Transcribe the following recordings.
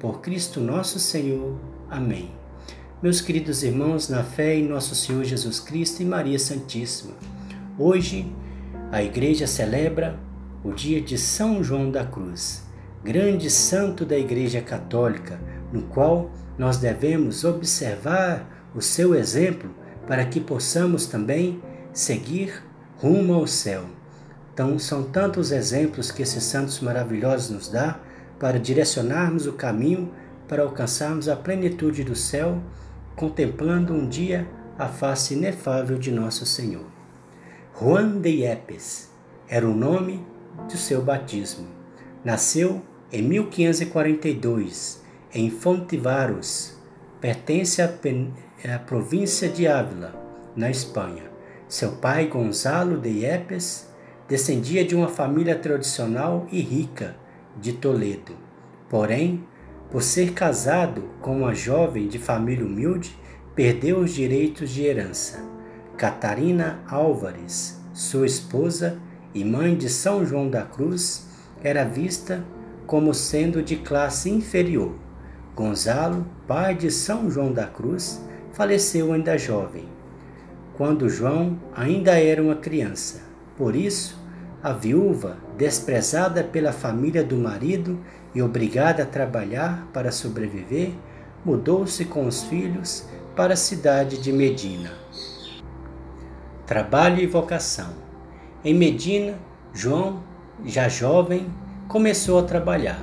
Por Cristo nosso Senhor. Amém. Meus queridos irmãos, na fé em nosso Senhor Jesus Cristo e Maria Santíssima, hoje a Igreja celebra o dia de São João da Cruz, grande santo da Igreja Católica, no qual nós devemos observar o seu exemplo para que possamos também seguir rumo ao céu. Então, são tantos exemplos que esses santos maravilhosos nos dá para direcionarmos o caminho para alcançarmos a plenitude do céu contemplando um dia a face inefável de nosso Senhor. Juan de Yepes era o nome do seu batismo. Nasceu em 1542 em Fontivaros, pertence à província de Ávila, na Espanha. Seu pai, Gonzalo de Yepes, descendia de uma família tradicional e rica de Toledo. Porém, por ser casado com uma jovem de família humilde, perdeu os direitos de herança. Catarina Álvares, sua esposa e mãe de São João da Cruz, era vista como sendo de classe inferior. Gonzalo, pai de São João da Cruz, faleceu ainda jovem, quando João ainda era uma criança. Por isso, a viúva, desprezada pela família do marido e obrigada a trabalhar para sobreviver, mudou-se com os filhos para a cidade de Medina. Trabalho e vocação. Em Medina, João, já jovem, começou a trabalhar.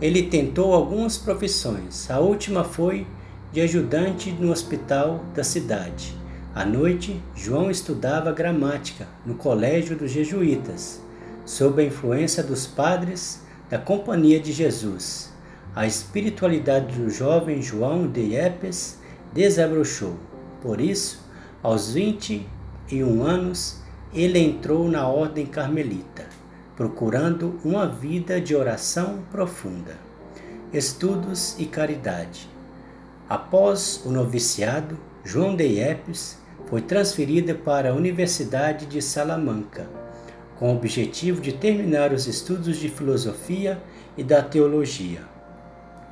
Ele tentou algumas profissões. A última foi de ajudante no hospital da cidade. À noite, João estudava gramática no colégio dos jesuítas, sob a influência dos padres da Companhia de Jesus. A espiritualidade do jovem João de Yepes desabrochou. Por isso, aos 21 anos, ele entrou na ordem carmelita, procurando uma vida de oração profunda, estudos e caridade. Após o noviciado, João de Yepes foi transferida para a Universidade de Salamanca, com o objetivo de terminar os estudos de filosofia e da teologia.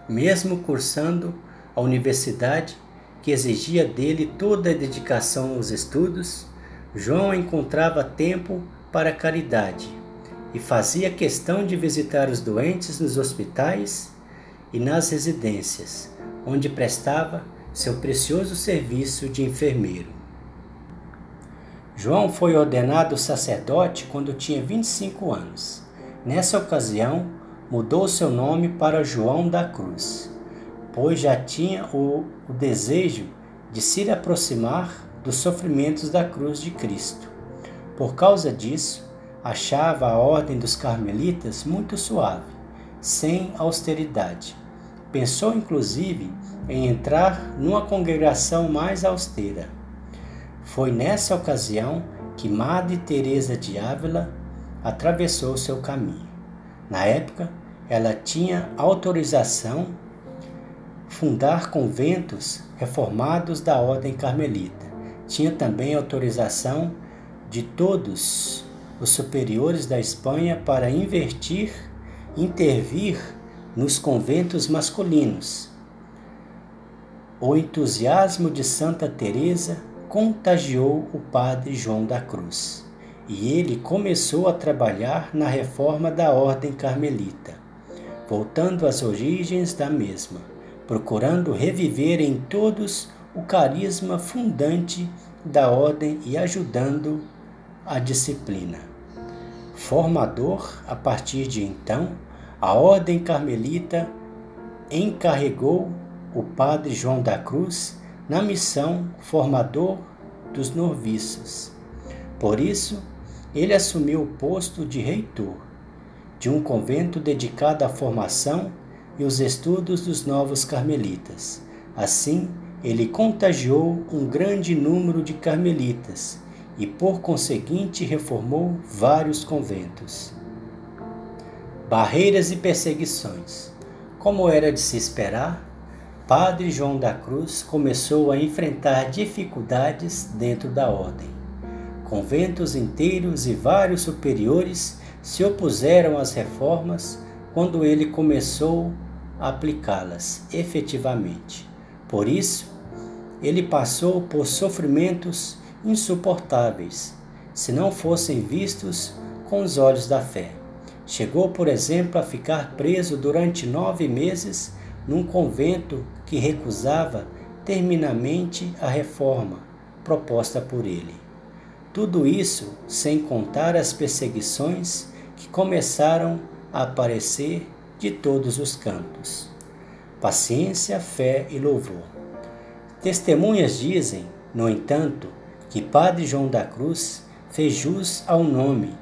Mesmo cursando a universidade, que exigia dele toda a dedicação aos estudos, João encontrava tempo para a caridade e fazia questão de visitar os doentes nos hospitais e nas residências, onde prestava seu precioso serviço de enfermeiro. João foi ordenado sacerdote quando tinha 25 anos. Nessa ocasião, mudou seu nome para João da Cruz, pois já tinha o, o desejo de se aproximar dos sofrimentos da cruz de Cristo. Por causa disso, achava a ordem dos carmelitas muito suave, sem austeridade. Pensou inclusive em entrar numa congregação mais austera foi nessa ocasião que Madre Teresa de Ávila atravessou seu caminho. Na época, ela tinha autorização fundar conventos reformados da ordem carmelita. Tinha também autorização de todos os superiores da Espanha para invertir, intervir nos conventos masculinos. O entusiasmo de Santa Teresa contagiou o padre João da Cruz, e ele começou a trabalhar na reforma da ordem carmelita, voltando às origens da mesma, procurando reviver em todos o carisma fundante da ordem e ajudando a disciplina. Formador, a partir de então, a ordem carmelita encarregou o padre João da Cruz na missão formador dos noviços. Por isso, ele assumiu o posto de reitor de um convento dedicado à formação e os estudos dos novos carmelitas. Assim, ele contagiou um grande número de carmelitas e, por conseguinte, reformou vários conventos. Barreiras e perseguições. Como era de se esperar, Padre João da Cruz começou a enfrentar dificuldades dentro da ordem. Conventos inteiros e vários superiores se opuseram às reformas quando ele começou a aplicá-las efetivamente. Por isso, ele passou por sofrimentos insuportáveis, se não fossem vistos com os olhos da fé. Chegou, por exemplo, a ficar preso durante nove meses num convento que recusava terminamente a reforma proposta por ele. Tudo isso sem contar as perseguições que começaram a aparecer de todos os cantos. Paciência, fé e louvor. Testemunhas dizem, no entanto, que Padre João da Cruz fez jus ao nome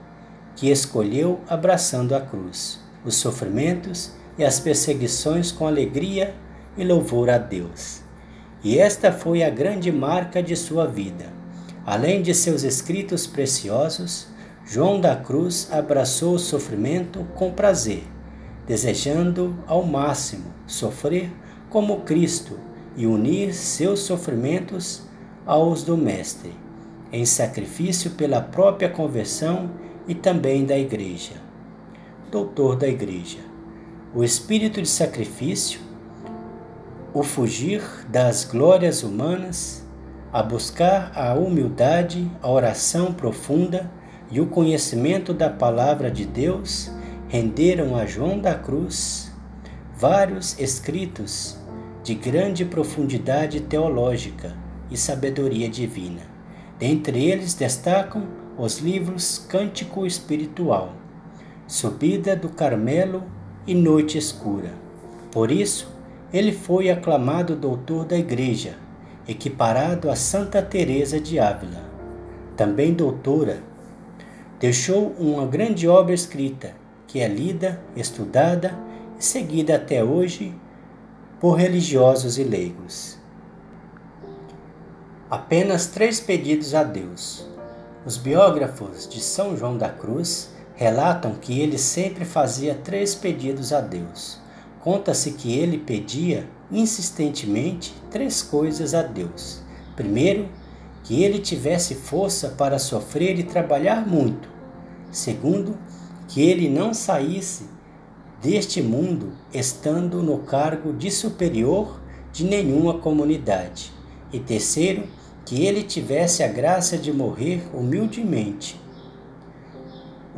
que escolheu abraçando a cruz, os sofrimentos e as perseguições com alegria e louvor a Deus. E esta foi a grande marca de sua vida. Além de seus escritos preciosos, João da Cruz abraçou o sofrimento com prazer, desejando ao máximo sofrer como Cristo e unir seus sofrimentos aos do Mestre, em sacrifício pela própria conversão e também da Igreja. Doutor da Igreja, o espírito de sacrifício, o fugir das glórias humanas, a buscar a humildade, a oração profunda e o conhecimento da palavra de Deus renderam a João da Cruz vários escritos de grande profundidade teológica e sabedoria divina. Dentre eles destacam os livros Cântico Espiritual, Subida do Carmelo e Noite Escura. Por isso, ele foi aclamado doutor da Igreja, equiparado a Santa Teresa de Ávila, também doutora. Deixou uma grande obra escrita, que é lida, estudada e seguida até hoje por religiosos e leigos. Apenas três pedidos a Deus. Os biógrafos de São João da Cruz relatam que ele sempre fazia três pedidos a Deus. Conta-se que ele pedia insistentemente três coisas a Deus. Primeiro, que ele tivesse força para sofrer e trabalhar muito. Segundo, que ele não saísse deste mundo estando no cargo de superior de nenhuma comunidade. E terceiro, que ele tivesse a graça de morrer humildemente,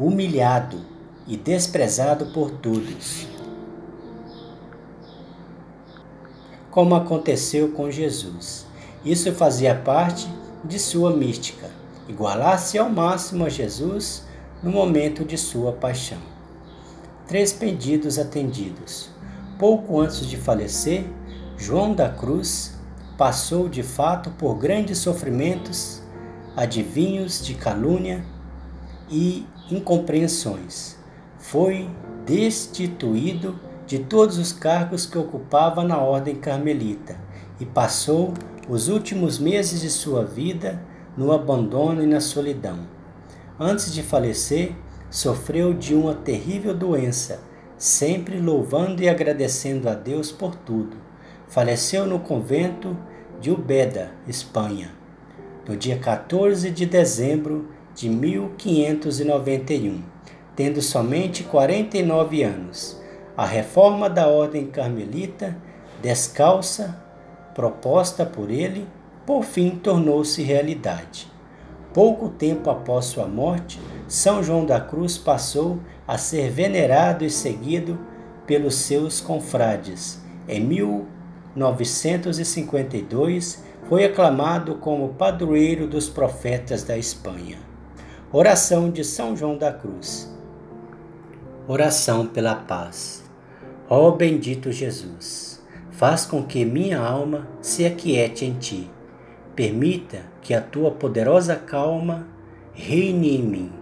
humilhado e desprezado por todos. Como aconteceu com Jesus. Isso fazia parte de sua mística, igualar-se ao máximo a Jesus no momento de sua paixão três pedidos atendidos. Pouco antes de falecer, João da Cruz passou de fato por grandes sofrimentos, adivinhos de calúnia e incompreensões. Foi destituído de todos os cargos que ocupava na ordem carmelita e passou os últimos meses de sua vida no abandono e na solidão. Antes de falecer, sofreu de uma terrível doença, sempre louvando e agradecendo a Deus por tudo. Faleceu no convento de Ubeda, Espanha, no dia 14 de dezembro de 1591, tendo somente 49 anos. A reforma da ordem carmelita, descalça, proposta por ele, por fim tornou-se realidade. Pouco tempo após sua morte, São João da Cruz passou a ser venerado e seguido pelos seus confrades. Em 1952, foi aclamado como padroeiro dos profetas da Espanha. Oração de São João da Cruz. Oração pela paz. Ó bendito Jesus, faz com que minha alma se aquiete em ti Permita que a tua poderosa calma reine em mim.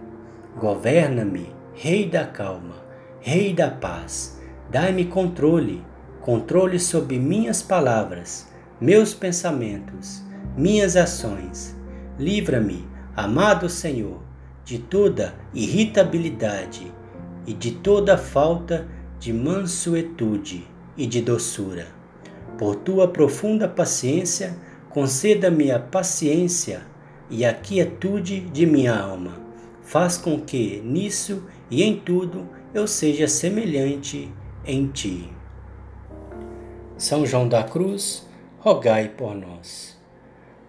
Governa-me, Rei da calma, Rei da paz. Dai-me controle, controle sobre minhas palavras, meus pensamentos, minhas ações. Livra-me, amado Senhor, de toda irritabilidade e de toda falta de mansuetude e de doçura. Por tua profunda paciência, conceda-me a paciência e a quietude de minha alma. Faz com que, nisso e em tudo, eu seja semelhante em ti. São João da Cruz, rogai por nós.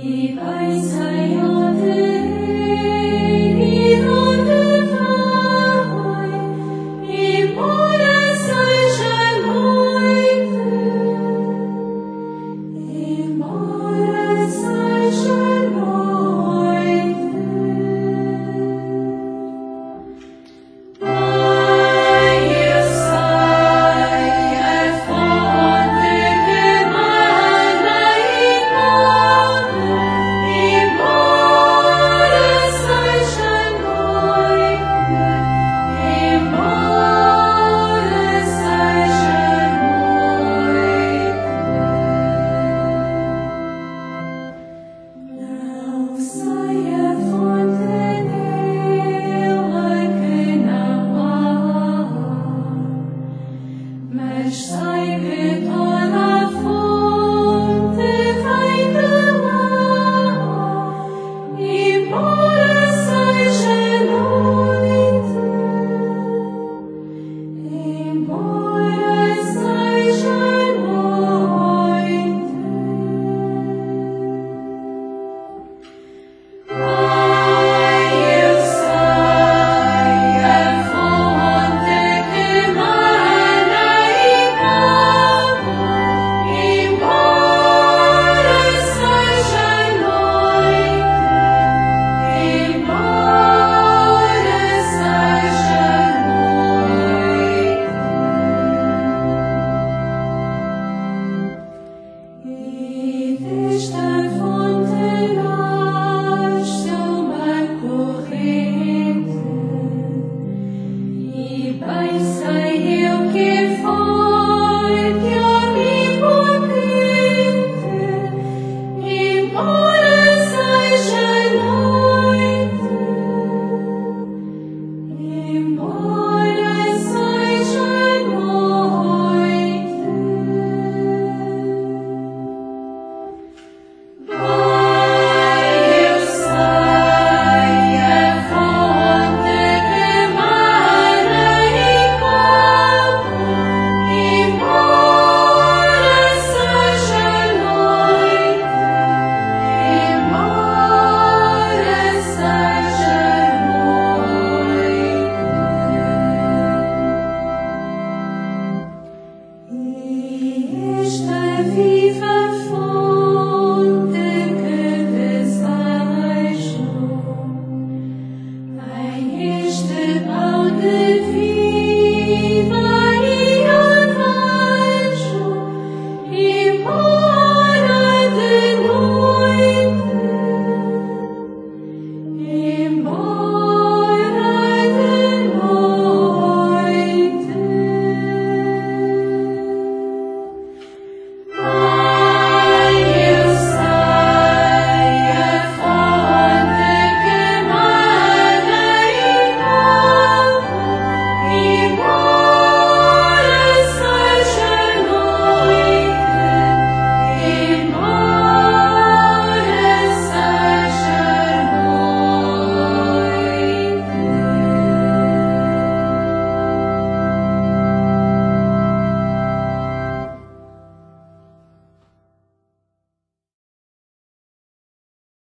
Keep